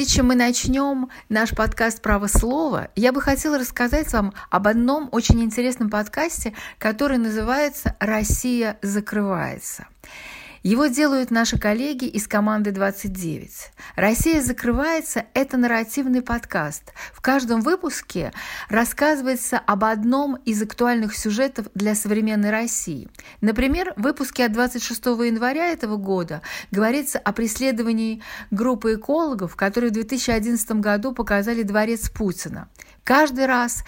Прежде чем мы начнем наш подкаст «Право слова», я бы хотела рассказать вам об одном очень интересном подкасте, который называется «Россия закрывается». Его делают наши коллеги из команды 29. «Россия закрывается» – это нарративный подкаст. В каждом выпуске рассказывается об одном из актуальных сюжетов для современной России. Например, в выпуске от 26 января этого года говорится о преследовании группы экологов, которые в 2011 году показали дворец Путина. Каждый раз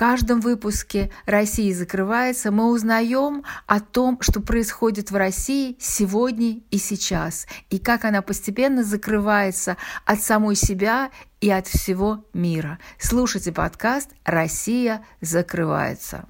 каждом выпуске «Россия закрывается» мы узнаем о том, что происходит в России сегодня и сейчас, и как она постепенно закрывается от самой себя и от всего мира. Слушайте подкаст «Россия закрывается».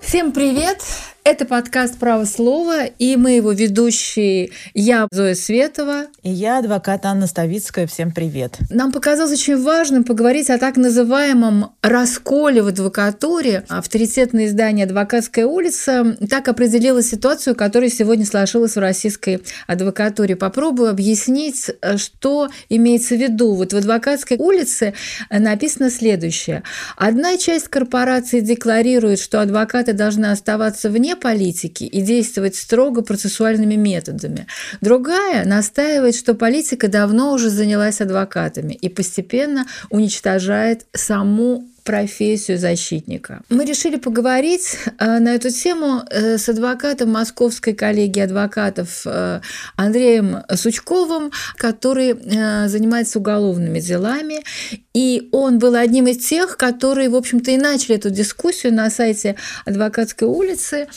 Всем привет! Это подкаст «Право слова», и мы его ведущие я, Зоя Светова. И я, адвокат Анна Ставицкая. Всем привет. Нам показалось очень важным поговорить о так называемом расколе в адвокатуре. Авторитетное издание «Адвокатская улица» так определило ситуацию, которая сегодня сложилась в российской адвокатуре. Попробую объяснить, что имеется в виду. Вот в «Адвокатской улице» написано следующее. Одна часть корпорации декларирует, что адвокаты должны оставаться вне политики и действовать строго процессуальными методами. Другая настаивает, что политика давно уже занялась адвокатами и постепенно уничтожает саму профессию защитника. Мы решили поговорить э, на эту тему э, с адвокатом Московской коллегии адвокатов э, Андреем Сучковым, который занимается уголовными делами. И он был одним из тех, которые, в общем-то, и начали эту дискуссию на сайте адвокатской улицы.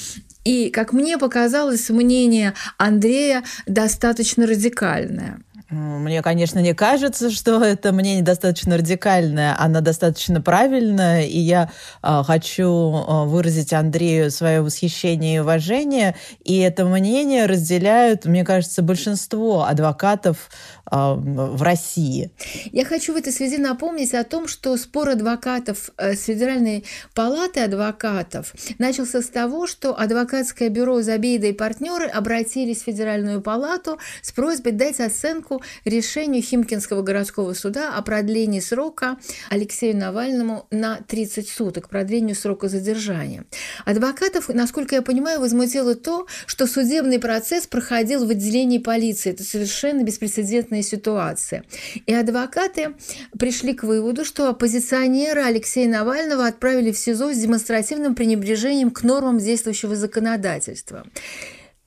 И, как мне показалось, мнение Андрея достаточно радикальное. Мне, конечно, не кажется, что это мнение достаточно радикальное, оно достаточно правильное, и я э, хочу э, выразить Андрею свое восхищение и уважение, и это мнение разделяют, мне кажется, большинство адвокатов а, в России. Я хочу в этой связи напомнить о том, что спор адвокатов э, с Федеральной палаты адвокатов начался с того, что адвокатское бюро «Забейда и партнеры» обратились в Федеральную палату с просьбой дать оценку решению Химкинского городского суда о продлении срока Алексею Навальному на 30 суток, продлению срока задержания. Адвокатов, насколько я понимаю, возмутило то, что судебный процесс проходил в отделении полиции. Это совершенно беспрецедентная ситуация. И адвокаты пришли к выводу, что оппозиционера Алексея Навального отправили в СИЗО с демонстративным пренебрежением к нормам действующего законодательства.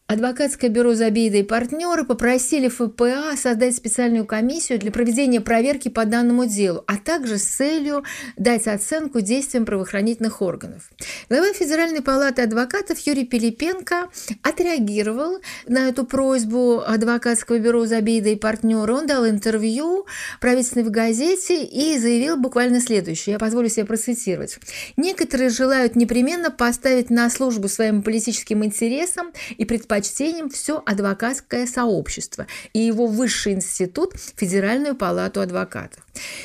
Адвокатское бюро «Забейда и партнеры» попросили ФПА создать специальную комиссию для проведения проверки по данному делу, а также с целью дать оценку действиям правоохранительных органов. Глава Федеральной палаты адвокатов Юрий Пилипенко отреагировал на эту просьбу адвокатского бюро «Забейда и партнеры». Он дал интервью правительственной в газете и заявил буквально следующее. Я позволю себе процитировать. «Некоторые желают непременно поставить на службу своим политическим интересам и предпочитать предпочтением все адвокатское сообщество и его высший институт – Федеральную палату адвокатов.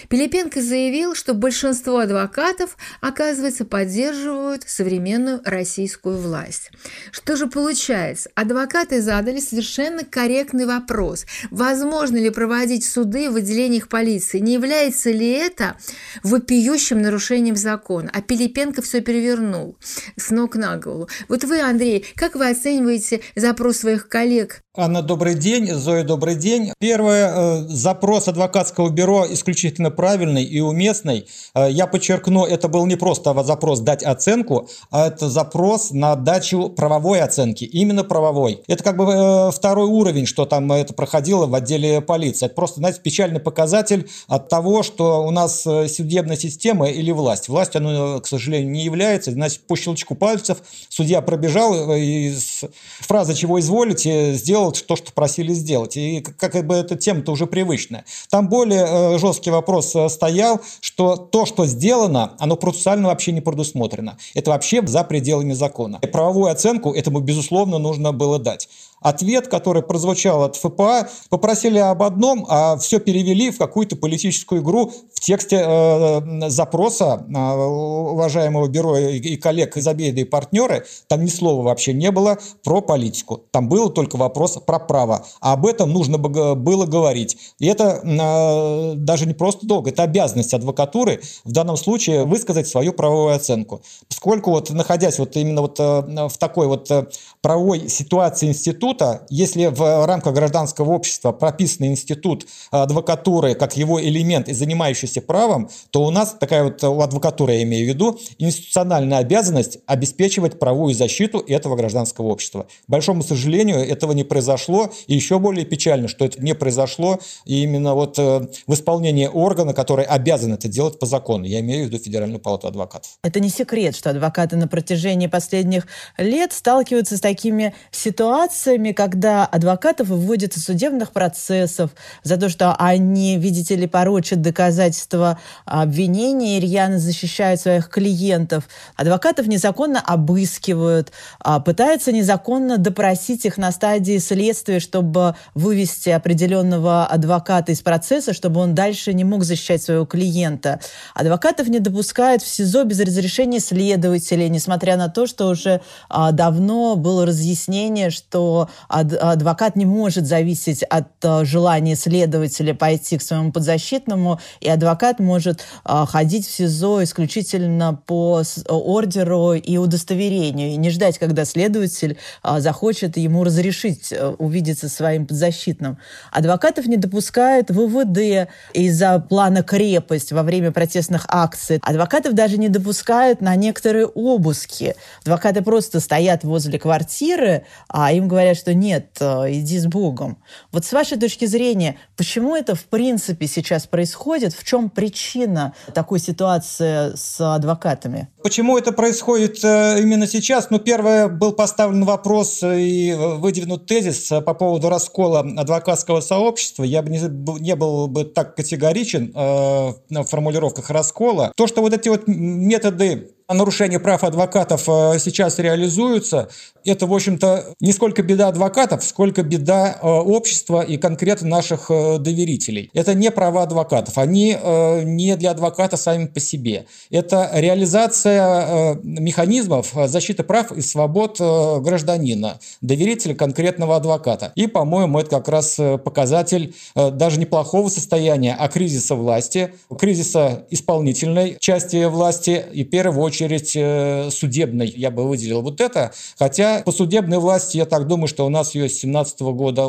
Пилипенко заявил, что большинство адвокатов, оказывается, поддерживают современную российскую власть. Что же получается? Адвокаты задали совершенно корректный вопрос. Возможно ли проводить суды в отделениях полиции? Не является ли это вопиющим нарушением закона? А Пилипенко все перевернул с ног на голову. Вот вы, Андрей, как вы оцениваете запрос своих коллег Анна, добрый день. Зоя, добрый день. Первое. Э, запрос адвокатского бюро исключительно правильный и уместный. Э, я подчеркну, это был не просто запрос дать оценку, а это запрос на дачу правовой оценки, именно правовой. Это как бы э, второй уровень, что там это проходило в отделе полиции. Это просто, знаете, печальный показатель от того, что у нас судебная система или власть. Власть, она, к сожалению, не является. Значит, по щелчку пальцев судья пробежал и с фразы «чего изволите» сделал то, что просили сделать. И как бы эта тема-то уже привычная. Там более э, жесткий вопрос э, стоял, что то, что сделано, оно процессуально вообще не предусмотрено. Это вообще за пределами закона. И правовую оценку этому, безусловно, нужно было дать. Ответ, который прозвучал от ФПА, попросили об одном, а все перевели в какую-то политическую игру в тексте э, запроса э, уважаемого бюро и, коллег из обеда и партнеры. Там ни слова вообще не было про политику. Там был только вопрос про право. А об этом нужно было говорить. И это э, даже не просто долг, это обязанность адвокатуры в данном случае высказать свою правовую оценку. Поскольку вот находясь вот именно вот э, в такой вот э, правовой ситуации института, института, если в рамках гражданского общества прописан институт адвокатуры как его элемент и занимающийся правом, то у нас такая вот, у адвокатуры я имею в виду, институциональная обязанность обеспечивать правовую защиту этого гражданского общества. К большому сожалению, этого не произошло, и еще более печально, что это не произошло именно вот э, в исполнении органа, который обязан это делать по закону. Я имею в виду Федеральную палату адвокатов. Это не секрет, что адвокаты на протяжении последних лет сталкиваются с такими ситуациями, случаями, когда адвокатов выводят из судебных процессов за то, что они, видите ли, порочат доказательства обвинения и рьяно защищают своих клиентов. Адвокатов незаконно обыскивают, а, пытаются незаконно допросить их на стадии следствия, чтобы вывести определенного адвоката из процесса, чтобы он дальше не мог защищать своего клиента. Адвокатов не допускают в СИЗО без разрешения следователей, несмотря на то, что уже а, давно было разъяснение, что адвокат не может зависеть от э, желания следователя пойти к своему подзащитному, и адвокат может э, ходить в СИЗО исключительно по ордеру и удостоверению, и не ждать, когда следователь э, захочет ему разрешить увидеться своим подзащитным. Адвокатов не допускают ВВД из-за плана крепость во время протестных акций. Адвокатов даже не допускают на некоторые обыски. Адвокаты просто стоят возле квартиры, а им говорят, что нет, э, иди с Богом. Вот с вашей точки зрения, почему это в принципе сейчас происходит? В чем причина такой ситуации с адвокатами? Почему это происходит э, именно сейчас? Ну, первое, был поставлен вопрос и выдвинут тезис по поводу раскола адвокатского сообщества. Я бы не, не был бы так категоричен э, в формулировках раскола. То, что вот эти вот методы нарушения прав адвокатов э, сейчас реализуются, это, в общем-то, не сколько беда адвокатов, сколько беда э, общества и конкретно наших э, доверителей. Это не права адвокатов, они не для адвоката сами по себе. Это реализация механизмов защиты прав и свобод гражданина, доверителя конкретного адвоката. И, по-моему, это как раз показатель даже неплохого состояния, а кризиса власти, кризиса исполнительной части власти и, в первую очередь, очередь э, судебной я бы выделил вот это. Хотя по судебной власти, я так думаю, что у нас ее с 17 года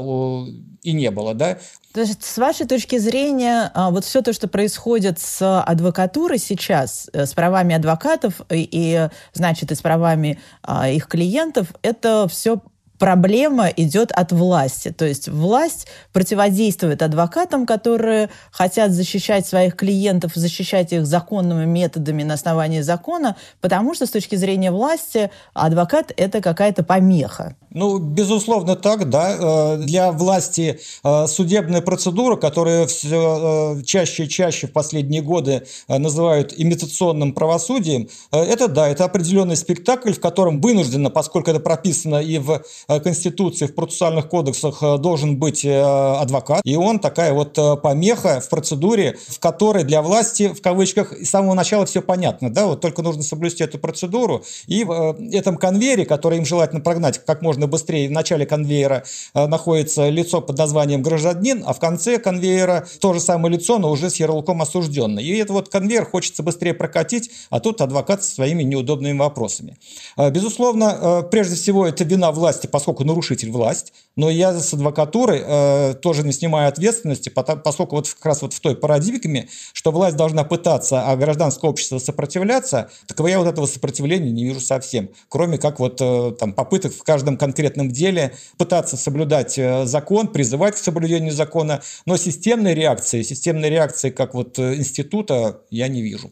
и не было, да. То есть, с вашей точки зрения, а, вот все то, что происходит с адвокатурой сейчас, э, с правами адвокатов и, и значит, и с правами а, их клиентов, это все проблема идет от власти. То есть власть противодействует адвокатам, которые хотят защищать своих клиентов, защищать их законными методами на основании закона, потому что с точки зрения власти адвокат – это какая-то помеха. Ну, безусловно, так, да. Э, для власти э, судебная процедура, которую все э, чаще и чаще в последние годы называют имитационным правосудием, это, да, это определенный спектакль, в котором вынужденно, поскольку это прописано и в Конституции, в процессуальных кодексах, должен быть адвокат. И он такая вот помеха в процедуре, в которой для власти, в кавычках, с самого начала все понятно, да, вот только нужно соблюсти эту процедуру. И в этом конвейере, который им желательно прогнать как можно быстрее. В начале конвейера э, находится лицо под названием гражданин, а в конце конвейера то же самое лицо, но уже с ярлыком осужденный. И этот вот конвейер хочется быстрее прокатить, а тут адвокат со своими неудобными вопросами. Э, безусловно, э, прежде всего, это вина власти, поскольку нарушитель власть, но я с адвокатурой тоже не снимаю ответственности, поскольку вот как раз вот в той парадигме, что власть должна пытаться, а гражданское общество сопротивляться, так я вот этого сопротивления не вижу совсем, кроме как вот там попыток в каждом конкретном деле, пытаться соблюдать э, закон, призывать к соблюдению закона, но системной реакции, системной реакции как вот э, института я не вижу.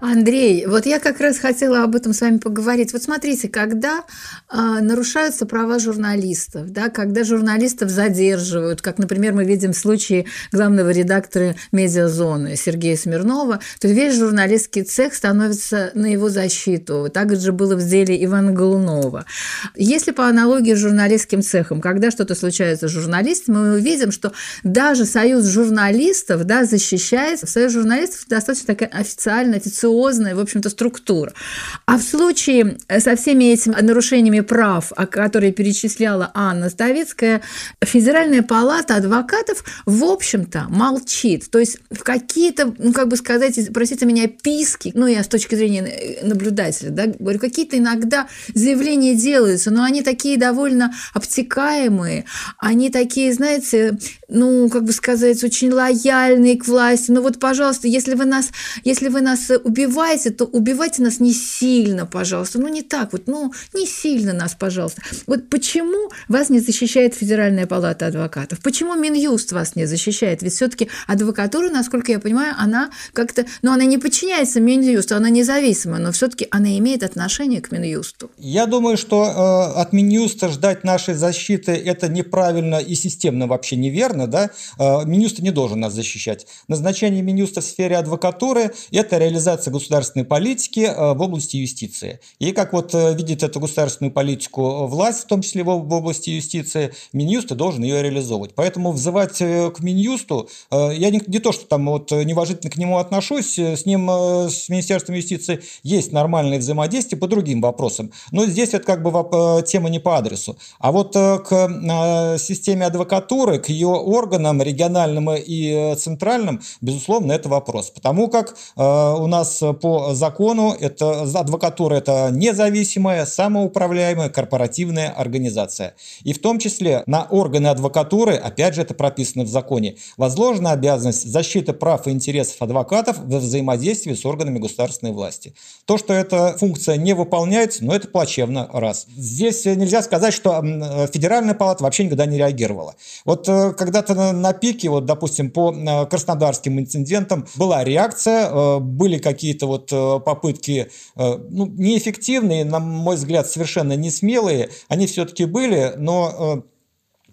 Андрей, вот я как раз хотела об этом с вами поговорить. Вот смотрите, когда э, нарушаются права журналистов, да, когда журналистов задерживают, как, например, мы видим в случае главного редактора «Медиазоны» Сергея Смирнова, то весь журналистский цех становится на его защиту. Так же было в деле Ивана Голунова. Если по аналогии с журналистским цехом, когда что-то случается с журналистами, мы увидим, что даже союз журналистов да, защищает, союз журналистов достаточно такая официальная, официальная амбициозная, в общем-то, структура. А в случае со всеми этими нарушениями прав, о которые перечисляла Анна Ставицкая, Федеральная палата адвокатов, в общем-то, молчит. То есть в какие-то, ну, как бы сказать, простите меня, писки, ну, я с точки зрения наблюдателя, да, говорю, какие-то иногда заявления делаются, но они такие довольно обтекаемые, они такие, знаете, ну, как бы сказать, очень лояльные к власти. Ну вот, пожалуйста, если вы нас, если вы нас убиваете, то убивайте нас не сильно, пожалуйста. Ну, не так вот, ну, не сильно нас, пожалуйста. Вот почему вас не защищает Федеральная палата адвокатов? Почему Минюст вас не защищает? Ведь все-таки адвокатура, насколько я понимаю, она как-то, ну, она не подчиняется Минюсту, она независимая, но все-таки она имеет отношение к Минюсту. Я думаю, что э, от Минюста ждать нашей защиты это неправильно и системно вообще неверно верно, да, э, Минюст не должен нас защищать. Назначение Минюста в сфере адвокатуры – это реализация государственной политики э, в области юстиции. И как вот э, видит эту государственную политику власть, в том числе в области юстиции, Минюст должен ее реализовывать. Поэтому взывать к Минюсту, я не, не то, что там вот неуважительно к нему отношусь, с ним, с Министерством юстиции есть нормальное взаимодействие по другим вопросам. Но здесь это как бы тема не по адресу. А вот к системе адвокатуры, к ее органам, региональным и э, центральным, безусловно, это вопрос. Потому как э, у нас по закону это, адвокатура – это независимая, самоуправляемая корпоративная организация. И в том числе на органы адвокатуры, опять же, это прописано в законе, возложена обязанность защиты прав и интересов адвокатов во взаимодействии с органами государственной власти. То, что эта функция не выполняется, ну, это плачевно, раз. Здесь нельзя сказать, что Федеральная палата вообще никогда не реагировала. Вот э, когда когда-то на, пике, вот, допустим, по э, краснодарским инцидентам была реакция, э, были какие-то вот э, попытки, ну, неэффективные, на мой взгляд, совершенно не смелые, они все-таки были, но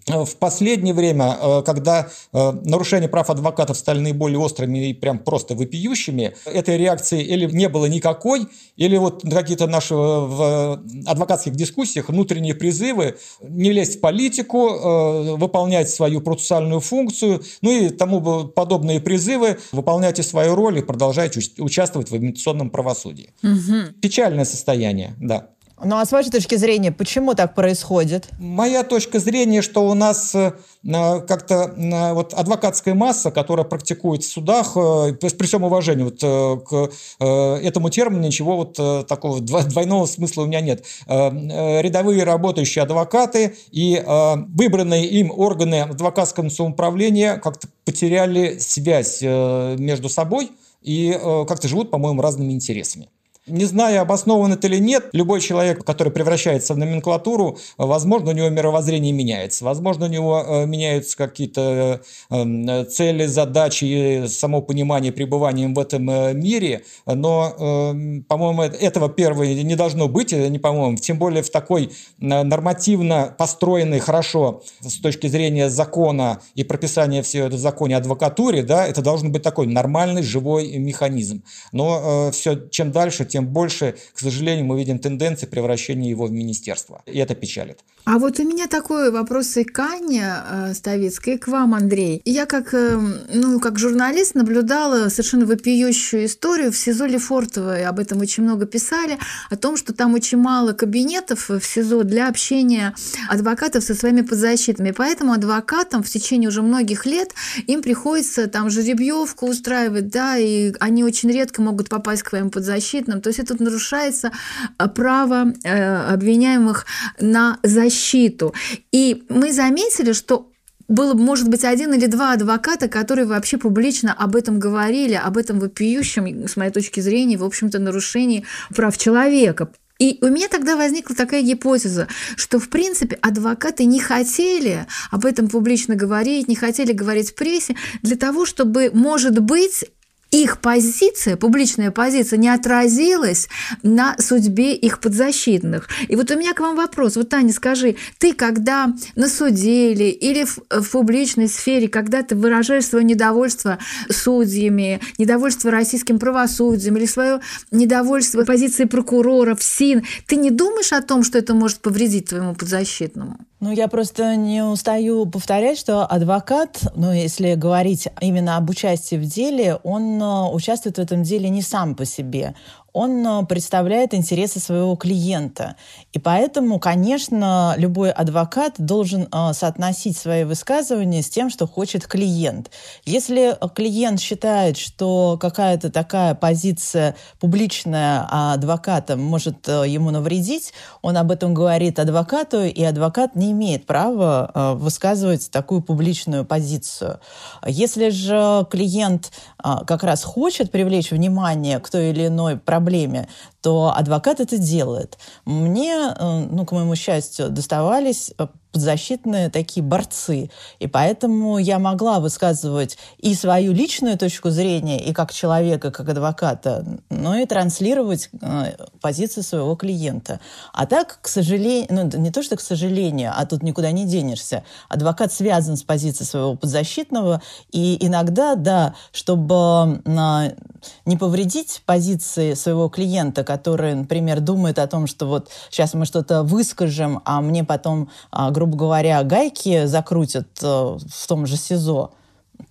в последнее время, э, когда э, нарушения прав адвокатов стали наиболее острыми и прям просто вопиющими, этой реакции или не было никакой, или вот какие-то наши э, в адвокатских дискуссиях внутренние призывы не лезть в политику, выполнять свою процессуальную функцию, ну и тому подобные призывы, выполняйте свою роль и продолжайте участвовать в имитационном правосудии. Угу. Печальное состояние, да. Ну а с вашей точки зрения, почему так происходит? Моя точка зрения, что у нас э, как-то э, вот адвокатская масса, которая практикует в судах, э, при всем уважении вот к этому термину ничего вот такого двойного смысла у меня нет. Рядовые работающие адвокаты и выбранные им органы адвокатского самоуправления как-то потеряли связь между собой и как-то живут, по-моему, разными интересами. Не знаю, обоснован это или нет, любой человек, который превращается в номенклатуру, возможно, у него мировоззрение меняется, возможно, у него э, меняются какие-то э, цели, задачи, само понимание пребывания в этом э, мире, но, по-моему, этого первого не должно быть, не по-моему, тем более в такой нормативно построенной хорошо с точки зрения закона и прописания всего этого в законе адвокатуре, да, это должен быть такой нормальный живой механизм. Но все, чем дальше, тем тем больше, к сожалению, мы видим тенденции превращения его в министерство. И это печалит. А вот у меня такой вопрос и к Анне э, Ставицкой, и к вам, Андрей. Я как, э, ну, как журналист наблюдала совершенно вопиющую историю в СИЗО Лефортово, и об этом очень много писали, о том, что там очень мало кабинетов в СИЗО для общения адвокатов со своими подзащитными. Поэтому адвокатам в течение уже многих лет им приходится там жеребьевку устраивать, да, и они очень редко могут попасть к своим подзащитным. То есть это нарушается э, право э, обвиняемых на защиту. И мы заметили, что было, может быть, один или два адвоката, которые вообще публично об этом говорили, об этом вопиющем, с моей точки зрения, в общем-то, нарушении прав человека. И у меня тогда возникла такая гипотеза, что, в принципе, адвокаты не хотели об этом публично говорить, не хотели говорить в прессе для того, чтобы, может быть, их позиция, публичная позиция не отразилась на судьбе их подзащитных. И вот у меня к вам вопрос. Вот, Таня, скажи, ты когда на суде или, или в, в публичной сфере, когда ты выражаешь свое недовольство судьями, недовольство российским правосудием или свое недовольство позицией прокурора в СИН, ты не думаешь о том, что это может повредить твоему подзащитному? Ну, я просто не устаю повторять, что адвокат, ну, если говорить именно об участии в деле, он э, участвует в этом деле не сам по себе он э, представляет интересы своего клиента. И поэтому, конечно, любой адвокат должен э, соотносить свои высказывания с тем, что хочет клиент. Если клиент считает, что какая-то такая позиция публичная адвоката может э, ему навредить, он об этом говорит адвокату, и адвокат не имеет права высказывать такую публичную позицию. Если же клиент как раз хочет привлечь внимание к той или иной проблеме, проблеме, то адвокат это делает. Мне, э, ну, к моему счастью, доставались э, подзащитные такие борцы. И поэтому я могла высказывать и свою личную точку зрения, и как человека, как адвоката, но и транслировать э, позицию своего клиента. А так, к сожалению, ну, не то, что к сожалению, а тут никуда не денешься. Адвокат связан с позицией своего подзащитного, и иногда, да, чтобы э, не повредить позиции своего клиента, который, например, думает о том, что вот сейчас мы что-то выскажем, а мне потом, э, грубо грубо говоря, гайки закрутят э, в том же СИЗО,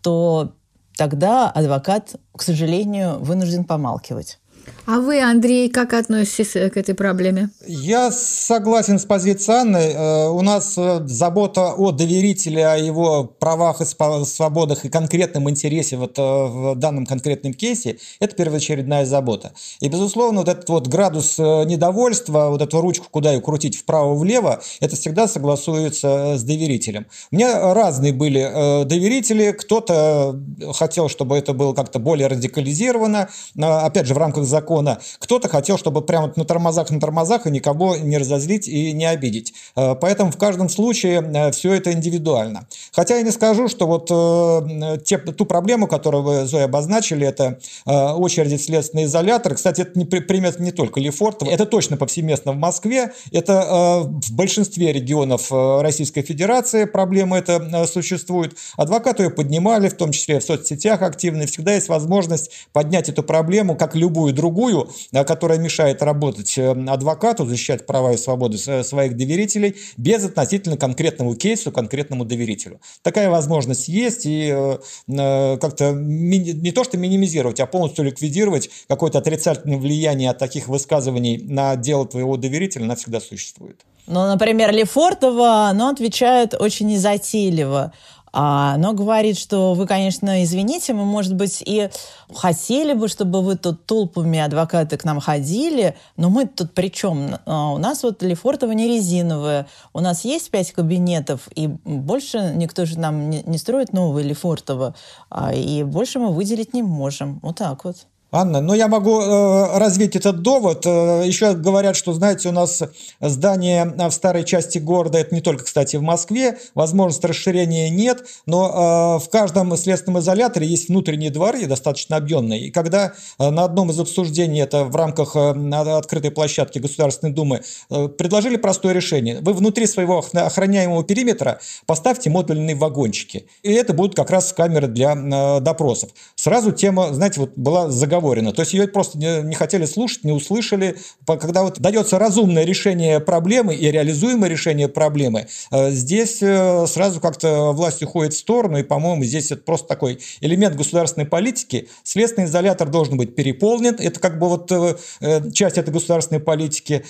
то тогда адвокат, к сожалению, вынужден помалкивать. А вы, Андрей, как относитесь к этой проблеме? Я согласен с позицией Анны. Э, у нас э, забота о доверителе, о его правах и свободах и конкретном интересе вот э, в данном конкретном кейсе – это первоочередная забота. И, безусловно, вот этот вот градус недовольства, вот эту ручку, куда ее крутить вправо-влево, это всегда согласуется с доверителем. У меня разные были доверители. Кто-то хотел, чтобы это было как-то более радикализировано, опять же, в рамках закона. Кто-то хотел, чтобы прямо на тормозах, на тормозах и никого не разозлить и не обидеть. Э, поэтому в каждом случае э, все это индивидуально. Хотя я не скажу, что вот э, те, ту проблему, которую вы, Зоя, обозначили, это очереди в следственный изолятор. Кстати, это не примет не только Лефортово, это точно повсеместно в Москве. Это в большинстве регионов Российской Федерации проблема это существует. Адвокаты ее поднимали, в том числе в соцсетях активно. всегда есть возможность поднять эту проблему, как любую другую другую, э, которая мешает работать э, адвокату, защищать права и свободы своих доверителей без относительно конкретному кейсу, конкретному доверителю. Такая возможность есть, и э, как-то не то что минимизировать, а полностью ликвидировать какое-то отрицательное влияние от таких высказываний на дело твоего доверителя навсегда существует. Ну, например, Лефортово, оно отвечает очень незатейливо. А, оно говорит, что вы, конечно, извините, мы, может быть, и хотели бы, чтобы вы тут толпами адвокаты к нам ходили, но мы тут при чем? А, у нас вот Лефортово не резиновое, у нас есть пять кабинетов, и больше никто же нам не, не строит новые Лефортово, а, и больше мы выделить не можем. Вот так вот. Анна, ну я могу э, развить этот довод. Э, еще говорят, что, знаете, у нас здание в старой части города, это не только, кстати, в Москве, возможности расширения нет, но э, в каждом следственном изоляторе есть внутренние дворы, достаточно объемные. И когда э, на одном из обсуждений, это в рамках э, открытой площадки Государственной Думы, э, предложили простое решение. Вы внутри своего охраняемого периметра поставьте модульные вагончики. И это будут как раз камеры для э, допросов. Сразу тема, знаете, вот была заговорена оговорена. То есть ее просто не, не хотели слушать, не услышали. Когда вот дается разумное решение проблемы и реализуемое решение проблемы, э, здесь э, сразу как-то власть уходит в сторону, и, по-моему, здесь это просто такой элемент государственной политики. Следственный изолятор должен быть переполнен, это как бы вот э, часть этой государственной политики.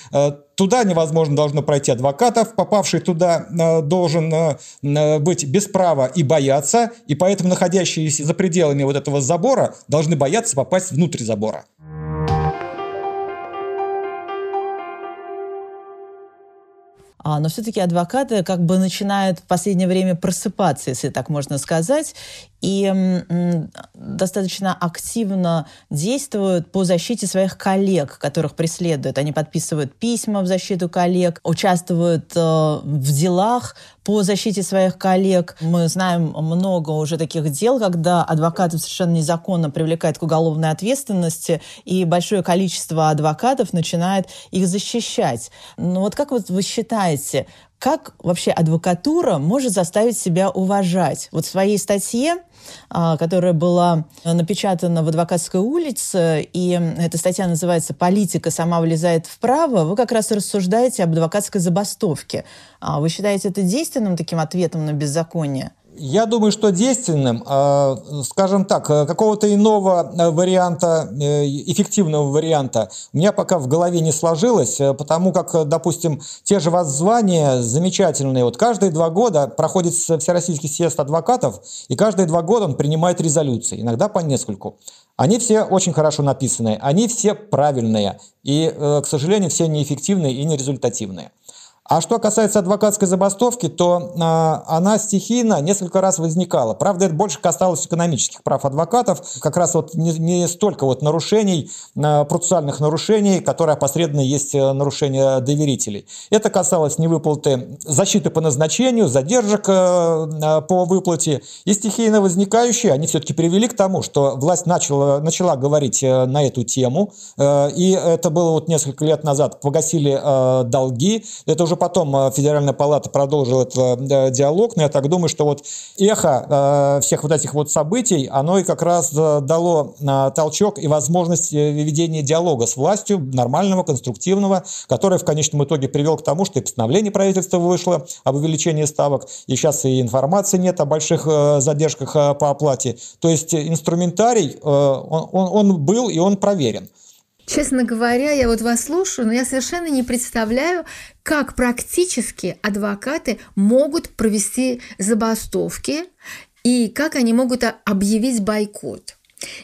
Туда невозможно должно пройти адвокатов, попавший туда должен быть без права и бояться, и поэтому находящиеся за пределами вот этого забора должны бояться попасть внутрь забора. А, но все-таки адвокаты как бы начинают в последнее время просыпаться, если так можно сказать, и достаточно активно действуют по защите своих коллег, которых преследуют. Они подписывают письма в защиту коллег, участвуют э, в делах по защите своих коллег. Мы знаем много уже таких дел, когда адвокатов совершенно незаконно привлекают к уголовной ответственности, и большое количество адвокатов начинает их защищать. Ну вот как вот вы считаете, как вообще адвокатура может заставить себя уважать? Вот в своей статье, а, которая была напечатана в адвокатской улице, и эта статья называется «Политика сама влезает вправо», вы как раз рассуждаете об адвокатской забастовке. А вы считаете это действенным таким ответом на беззаконие? Я думаю, что действенным, а, скажем так, э, какого-то иного э, варианта, э, эффективного варианта у меня пока в голове не сложилось, потому как, допустим, те же воззвания замечательные. Вот каждые два года проходит Всероссийский съезд адвокатов, и каждые два года он принимает резолюции, иногда по нескольку. Они все очень хорошо написаны, они все правильные, и, к сожалению, все неэффективные и нерезультативные. А что касается адвокатской забастовки, то э, она стихийно несколько раз возникала. Правда, это больше касалось экономических прав адвокатов, как раз вот не, не столько вот нарушений, э, процессуальных нарушений, которые опосредованно есть э, нарушения доверителей. Это касалось невыплаты защиты по назначению, задержек э, по выплате. И стихийно возникающие, они все-таки привели к тому, что власть начала, начала говорить э, на эту тему. Э, и это было вот несколько лет назад. Погасили э, долги. Это уже уже потом э, Федеральная палата продолжила этот э, диалог, но я так думаю, что вот эхо э, всех вот этих вот событий, оно и как раз дало толчок и возможность ведения диалога с властью, нормального, конструктивного, который в конечном итоге привел к тому, что и постановление правительства вышло об увеличении ставок, и сейчас и информации нет о больших задержках по оплате. То есть инструментарий, он, он, он был и он проверен. Честно говоря, я вот вас слушаю, но я совершенно не представляю, как практически адвокаты могут провести забастовки и как они могут объявить бойкот.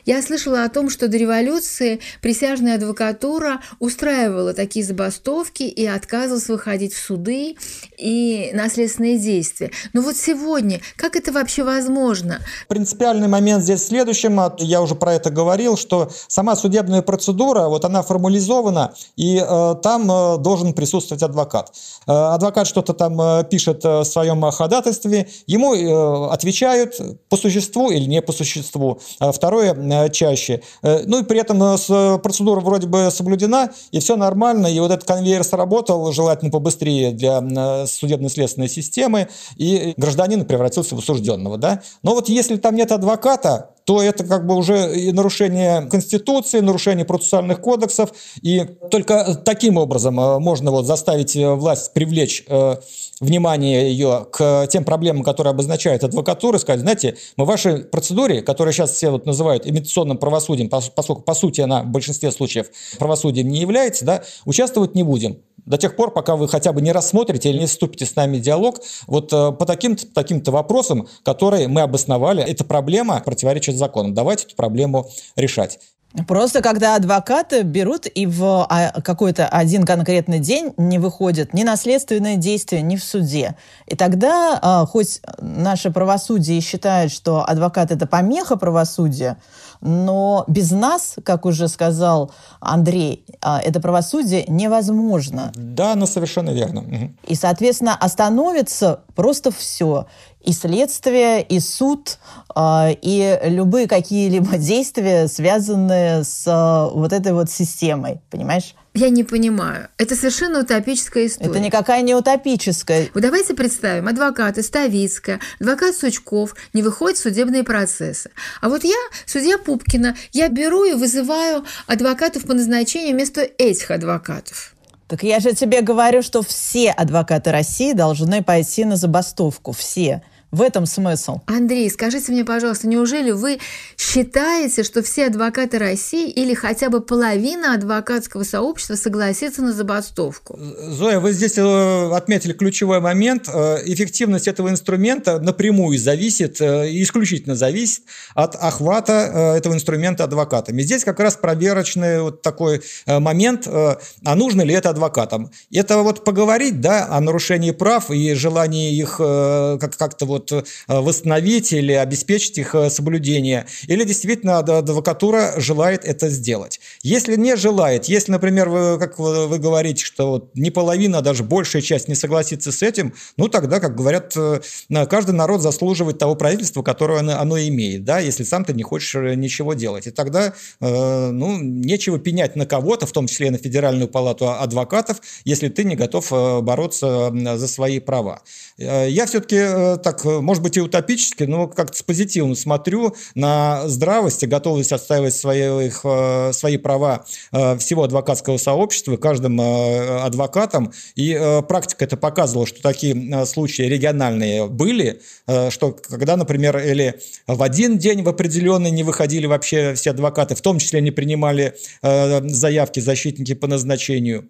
Я слышала о том, что до революции присяжная адвокатура устраивала такие забастовки и отказывалась выходить в суды и наследственные действия. Но вот сегодня, как это вообще возможно? Принципиальный момент здесь в следующем, а, я уже про это говорил, что сама судебная процедура, вот она формализована, и э, там э, должен присутствовать адвокат. Э, адвокат что-то там э, пишет э, в своем ходатайстве, ему э, отвечают по существу или не по существу. Э, второе Э, чаще. Э, ну и при этом э, процедура вроде бы соблюдена, и все нормально, и вот этот конвейер сработал, желательно побыстрее для судебно-следственной системы, и гражданин превратился в осужденного. Да? Но вот если там нет адвоката, то это как бы уже нарушение Конституции, нарушение процессуальных кодексов, и только таким образом можно вот заставить власть привлечь внимание ее к тем проблемам, которые обозначают адвокатура, сказать, знаете, мы в вашей процедуре, которую сейчас все вот называют имитационным правосудием, поскольку по сути она в большинстве случаев правосудием не является, да, участвовать не будем. До тех пор, пока вы хотя бы не рассмотрите или не вступите с нами в диалог, вот э, по таким-то таким вопросам, которые мы обосновали, эта проблема противоречит закону. Давайте эту проблему решать. Просто когда адвокаты берут и в а, какой-то один конкретный день не выходят ни на следственное действие, ни в суде. И тогда, а, хоть наше правосудие считает, что адвокат – это помеха правосудия, но без нас, как уже сказал Андрей, а, это правосудие невозможно. Да, ну совершенно верно. И, соответственно, остановится просто все и следствие, и суд, а, и любые какие-либо действия, связанные с а, вот этой вот системой, понимаешь? Я не понимаю. Это совершенно утопическая история. Это никакая не утопическая. Вот давайте представим, адвокаты Ставицкая, адвокат Сучков не выходят в судебные процессы. А вот я, судья Пупкина, я беру и вызываю адвокатов по назначению вместо этих адвокатов. Так я же тебе говорю, что все адвокаты России должны пойти на забастовку. Все. В этом смысл. Андрей, скажите мне, пожалуйста, неужели вы считаете, что все адвокаты России или хотя бы половина адвокатского сообщества согласится на забастовку? Зоя, вы здесь э, отметили ключевой момент. Э, эффективность этого инструмента напрямую зависит, э, исключительно зависит от охвата этого инструмента адвокатами. Здесь как раз проверочный вот такой момент, а нужно ли это адвокатам. Это вот поговорить да, о нарушении прав и желании их как-то вот вот восстановить или обеспечить их соблюдение, или действительно адвокатура желает это сделать. Если не желает, если, например, вы, как вы говорите, что вот не половина, а даже большая часть не согласится с этим, ну тогда, как говорят, каждый народ заслуживает того правительства, которое оно, оно имеет, да, если сам ты не хочешь ничего делать. И тогда, ну, нечего пенять на кого-то, в том числе и на Федеральную палату адвокатов, если ты не готов э, бороться за свои права. Э, я все-таки э, так, может быть, и утопически, но как-то позитивно смотрю на здравость и готовность отстаивать свои, их, свои права всего адвокатского сообщества, каждым адвокатом. И практика это показывала, что такие случаи региональные были, что когда, например, или в один день в определенный не выходили вообще все адвокаты, в том числе не принимали заявки защитники по назначению.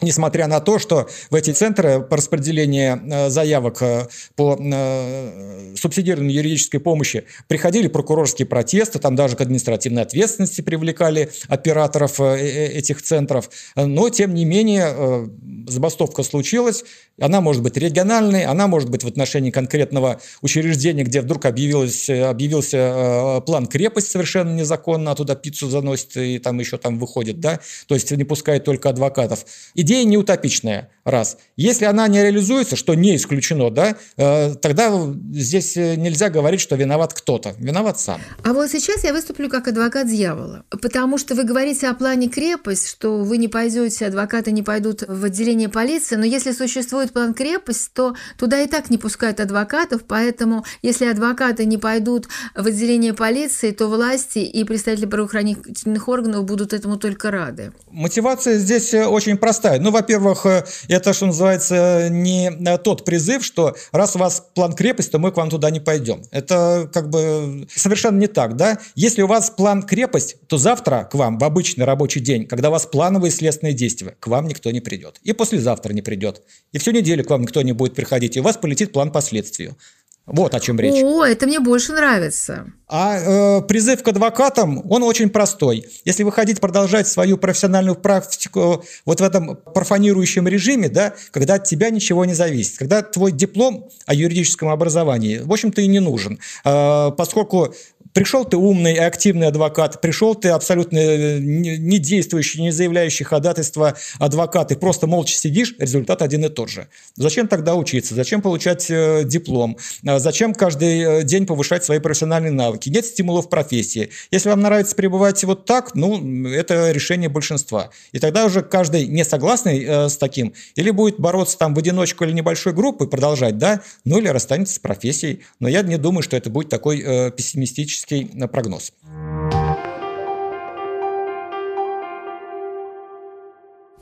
Несмотря на то, что в эти центры по распределению э, заявок э, по э, субсидированной юридической помощи приходили прокурорские протесты, там даже к административной ответственности привлекали операторов этих центров. Но, тем не менее, забастовка случилась. Она может быть региональной, она может быть в отношении конкретного учреждения, где вдруг объявилось, объявился план крепость совершенно незаконно, а туда пиццу заносит и там еще там выходит, да, то есть не пускает только адвокатов. И идея не утопичная, раз. Если она не реализуется, что не исключено, да, э, тогда здесь э, нельзя говорить, что виноват кто-то, виноват сам. А вот сейчас я выступлю как адвокат дьявола, потому что вы говорите о плане крепость, что вы не пойдете, адвокаты не пойдут в отделение полиции, но если существует план крепость, то туда и так не пускают адвокатов, поэтому если адвокаты не пойдут в отделение полиции, то власти и представители правоохранительных органов будут этому только рады. Мотивация здесь э, очень простая помогает? Ну, во-первых, э, это, что называется, не э, тот призыв, что раз у вас план крепости, то мы к вам туда не пойдем. Это как бы совершенно не так, да? Если у вас план крепость, то завтра к вам в обычный рабочий день, когда у вас плановые следственные действия, к вам никто не придет. И послезавтра не придет. И всю неделю к вам никто не будет приходить. И у вас полетит план по следствию. Вот о чем речь. О, это мне больше нравится. А э, призыв к адвокатам, он очень простой. Если вы хотите продолжать свою профессиональную практику вот в этом профанирующем режиме, да, когда от тебя ничего не зависит, когда твой диплом о юридическом образовании, в общем-то, и не нужен, э, поскольку Пришел ты умный и активный адвокат, пришел ты абсолютно э, не действующий, не заявляющий ходатайство адвокат, и просто молча сидишь, результат один и тот же. Зачем тогда учиться? Зачем получать э, диплом? А зачем каждый э, день повышать свои профессиональные навыки? Нет стимулов профессии. Если вам нравится пребывать вот так, ну, это решение большинства. И тогда уже каждый не согласный с таким, или будет бороться там в одиночку или небольшой группой, продолжать, да, ну или расстанется с профессией. Но я не думаю, что это будет такой э, пессимистический оптимистический прогноз.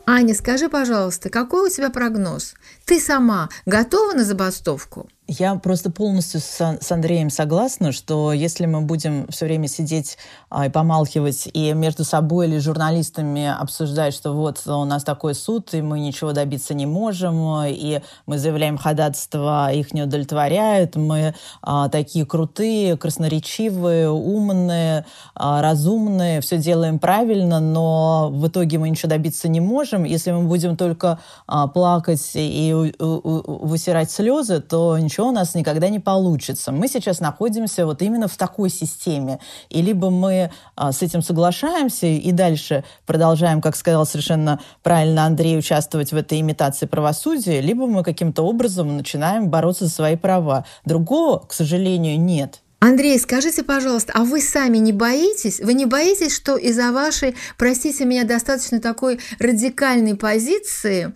Аня, скажи, пожалуйста, какой у тебя прогноз? Ты сама готова на забастовку? Я просто полностью с, с Андреем согласна, что если мы будем все время сидеть а, и помалкивать и между собой или журналистами обсуждать, что вот у нас такой суд, и мы ничего добиться не можем, и мы заявляем ходатайство, их не удовлетворяют, мы а, такие крутые, красноречивые, умные, а, разумные, все делаем правильно, но в итоге мы ничего добиться не можем. Если мы будем только а, плакать и у, высирать слезы, то ничего ничего у нас никогда не получится. Мы сейчас находимся вот именно в такой системе. И либо мы а, с этим соглашаемся и дальше продолжаем, как сказал совершенно правильно Андрей, участвовать в этой имитации правосудия, либо мы каким-то образом начинаем бороться за свои права. Другого, к сожалению, нет. Андрей, скажите, пожалуйста, а вы сами не боитесь? Вы не боитесь, что из-за вашей, простите меня, достаточно такой радикальной позиции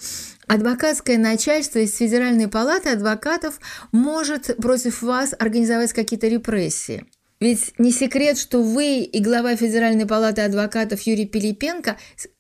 адвокатское начальство из Федеральной палаты адвокатов может против вас организовать какие-то репрессии. Ведь не секрет, что вы и глава Федеральной палаты адвокатов Юрий Пилипенко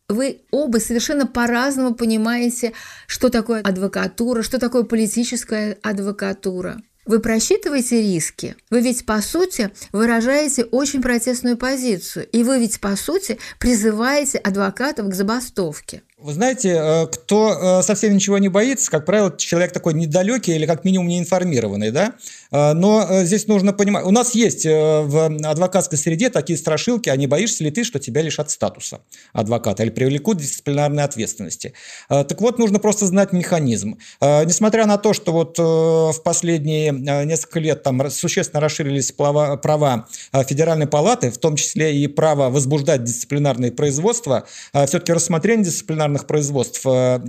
вы оба совершенно по-разному понимаете, что такое адвокатура, что такое политическая адвокатура. Вы просчитываете риски? Вы ведь, по сути, выражаете очень протестную позицию, и вы ведь, по сути, призываете адвокатов к забастовке. Вы знаете, э, кто э, совсем ничего не боится, как правило, человек такой недалекий или как минимум неинформированный, да? Э, но здесь нужно понимать, у нас есть в адвокатской среде такие страшилки, а не боишься ли ты, что тебя лишат статуса адвоката или привлекут дисциплинарной ответственности. Так вот, нужно просто знать механизм. Несмотря на то, что вот в последние несколько лет там существенно расширились права Федеральной палаты, в том числе и право возбуждать дисциплинарные производства, все-таки рассмотрение дисциплинарных ветеринарных производств э,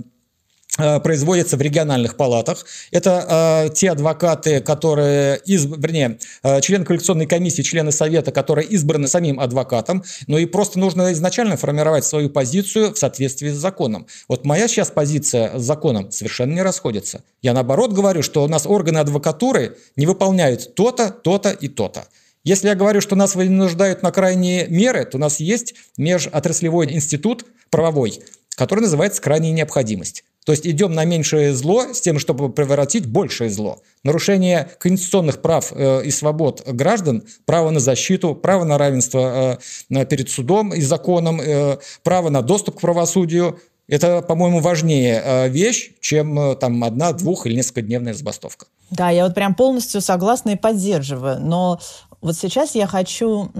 э, производится в региональных палатах. Это э, те адвокаты, которые, из, вернее, э, члены коллекционной комиссии, члены совета, которые избраны самим адвокатом, но и просто нужно изначально формировать свою позицию в соответствии с законом. Вот моя сейчас позиция с законом совершенно не расходится. Я наоборот говорю, что у нас органы адвокатуры не выполняют то-то, то-то и то-то. Если я говорю, что нас вынуждают на крайние меры, то у нас есть межотраслевой институт правовой, который называется «крайняя необходимость». То есть идем на меньшее зло с тем, чтобы превратить большее зло. Нарушение конституционных прав э, и свобод граждан, право на защиту, право на равенство э, перед судом и законом, э, право на доступ к правосудию – это, по-моему, важнее вещь, чем там одна, двух или несколькодневная забастовка. Да, я вот прям полностью согласна и поддерживаю. Но вот сейчас я хочу,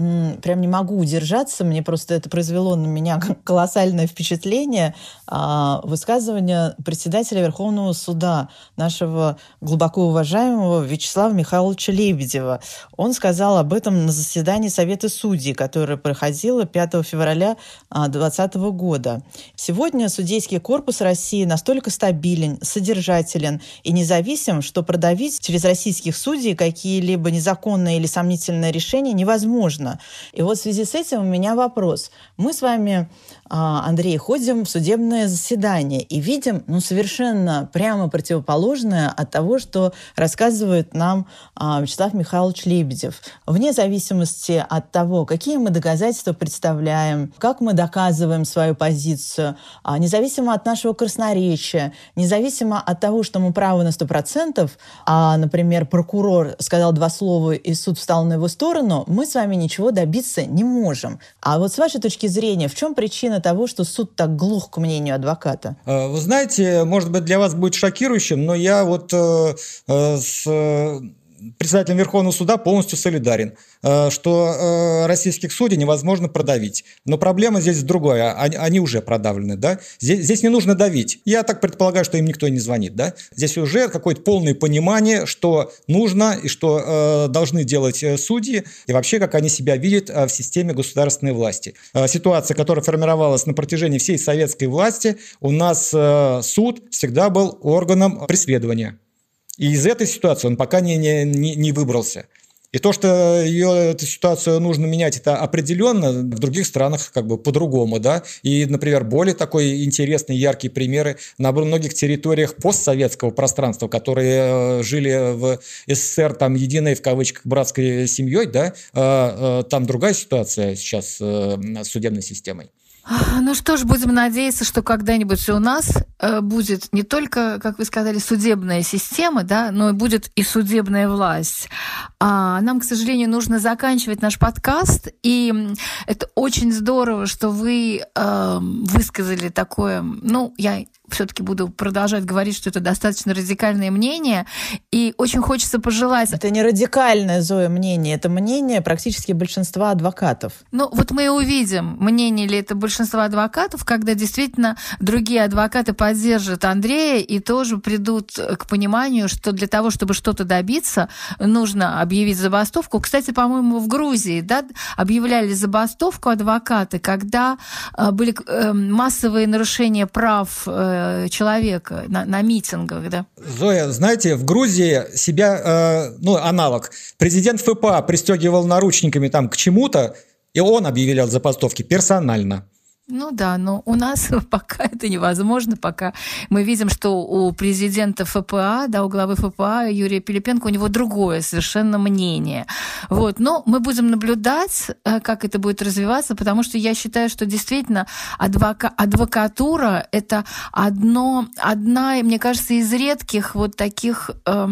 прям не могу удержаться, мне просто это произвело на меня колоссальное впечатление, а, высказывание председателя Верховного суда, нашего глубоко уважаемого Вячеслава Михайловича Лебедева. Он сказал об этом на заседании Совета судей, которое проходило 5 февраля 2020 а, года. Сегодня судейский корпус России настолько стабилен, содержателен и независим, что продавить через российских судей какие-либо незаконные или сомнительные окончательное решение невозможно. И вот в связи с этим у меня вопрос. Мы с вами, а, Андрей, ходим в судебное заседание и видим ну, совершенно прямо противоположное от того, что рассказывает нам а, Вячеслав Михайлович Лебедев. Вне зависимости от того, какие мы доказательства представляем, как мы доказываем свою позицию, а, независимо от нашего красноречия, независимо от того, что мы правы на 100%, а, например, прокурор сказал два слова, и суд встал на его сторону, мы с вами ничего добиться не можем. А вот с вашей точки зрения, в чем причина того, что суд так глух к мнению адвоката? Э, вы знаете, может быть, для вас будет шокирующим, но я вот э, э, с председателем Верховного суда полностью солидарен, э, что э, российских судей невозможно продавить. Но проблема здесь другая, они уже продавлены, да? Здесь, здесь не нужно давить. Я так предполагаю, что им никто не звонит, да? Здесь уже какое-то полное понимание, что нужно и что э, должны делать судьи, и вообще, как они себя видят в системе государственной власти. Ситуация, которая формировалась на протяжении всей советской власти, у нас суд всегда был органом преследования. И из этой ситуации он пока не, не, не выбрался. И то, что ее, эту ситуацию нужно менять, это определенно в других странах как бы по-другому, да. И, например, более такой интересные, яркие примеры на многих территориях постсоветского пространства, которые э, жили в СССР там единой, в кавычках, братской семьей, да, э, э, там другая ситуация сейчас с судебной системой. Ну что ж, будем надеяться, что когда-нибудь у нас будет не только, как вы сказали, судебная система, да, но и будет и судебная власть. А нам, к сожалению, нужно заканчивать наш подкаст, и это очень здорово, что вы э, высказали такое, ну, я все-таки буду продолжать говорить, что это достаточно радикальное мнение, и очень хочется пожелать... Это не радикальное, Зоя, мнение, это мнение практически большинства адвокатов. Ну, вот мы и увидим, мнение ли это большинства адвокатов, когда действительно другие адвокаты поддержат Андрея и тоже придут к пониманию, что для того, чтобы что-то добиться, нужно объявить забастовку. Кстати, по-моему, в Грузии да, объявляли забастовку адвокаты, когда э, были э, массовые нарушения прав э, человека на, на митингах, да. Зоя, знаете, в Грузии себя, ну, аналог, президент ФПА пристегивал наручниками там к чему-то, и он объявлял забастовки персонально. Ну да, но у нас пока это невозможно, пока мы видим, что у президента ФПА, да, у главы ФПА Юрия Пилипенко, у него другое совершенно мнение. Вот, но мы будем наблюдать, э, как это будет развиваться, потому что я считаю, что действительно адвока адвокатура – это одно, одна, мне кажется, из редких вот таких, э,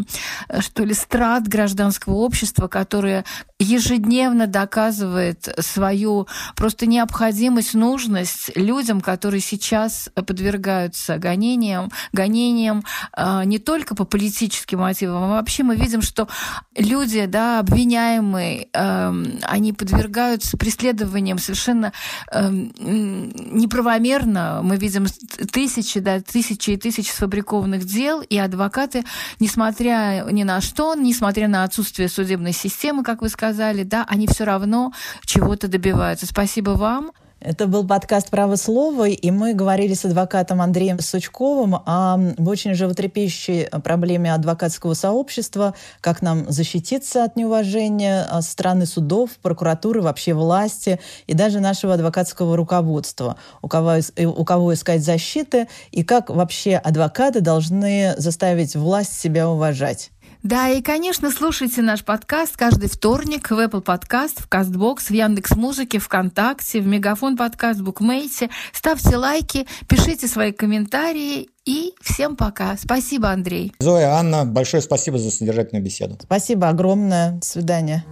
что ли, страт гражданского общества, которые ежедневно доказывает свою просто необходимость, нужность видимость людям, которые сейчас подвергаются гонениям, гонениям э, не только по политическим мотивам, а вообще мы видим, что люди, да, обвиняемые, э, они подвергаются преследованиям совершенно э, неправомерно. Мы видим тысячи, да, тысячи и тысячи сфабрикованных дел, и адвокаты, несмотря ни на что, несмотря на отсутствие судебной системы, как вы сказали, да, они все равно чего-то добиваются. Спасибо вам. Это был подкаст «Право слова», и мы говорили с адвокатом Андреем Сучковым о очень животрепещущей проблеме адвокатского сообщества, как нам защититься от неуважения со стороны судов, прокуратуры, вообще власти и даже нашего адвокатского руководства, у кого, у кого искать защиты и как вообще адвокаты должны заставить власть себя уважать. Да, и, конечно, слушайте наш подкаст каждый вторник в Apple Podcast, в CastBox, в Яндекс Музыке, ВКонтакте, в Мегафон подкаст, в Букмейте. Ставьте лайки, пишите свои комментарии и всем пока. Спасибо, Андрей. Зоя, Анна, большое спасибо за содержательную беседу. Спасибо огромное. До свидания.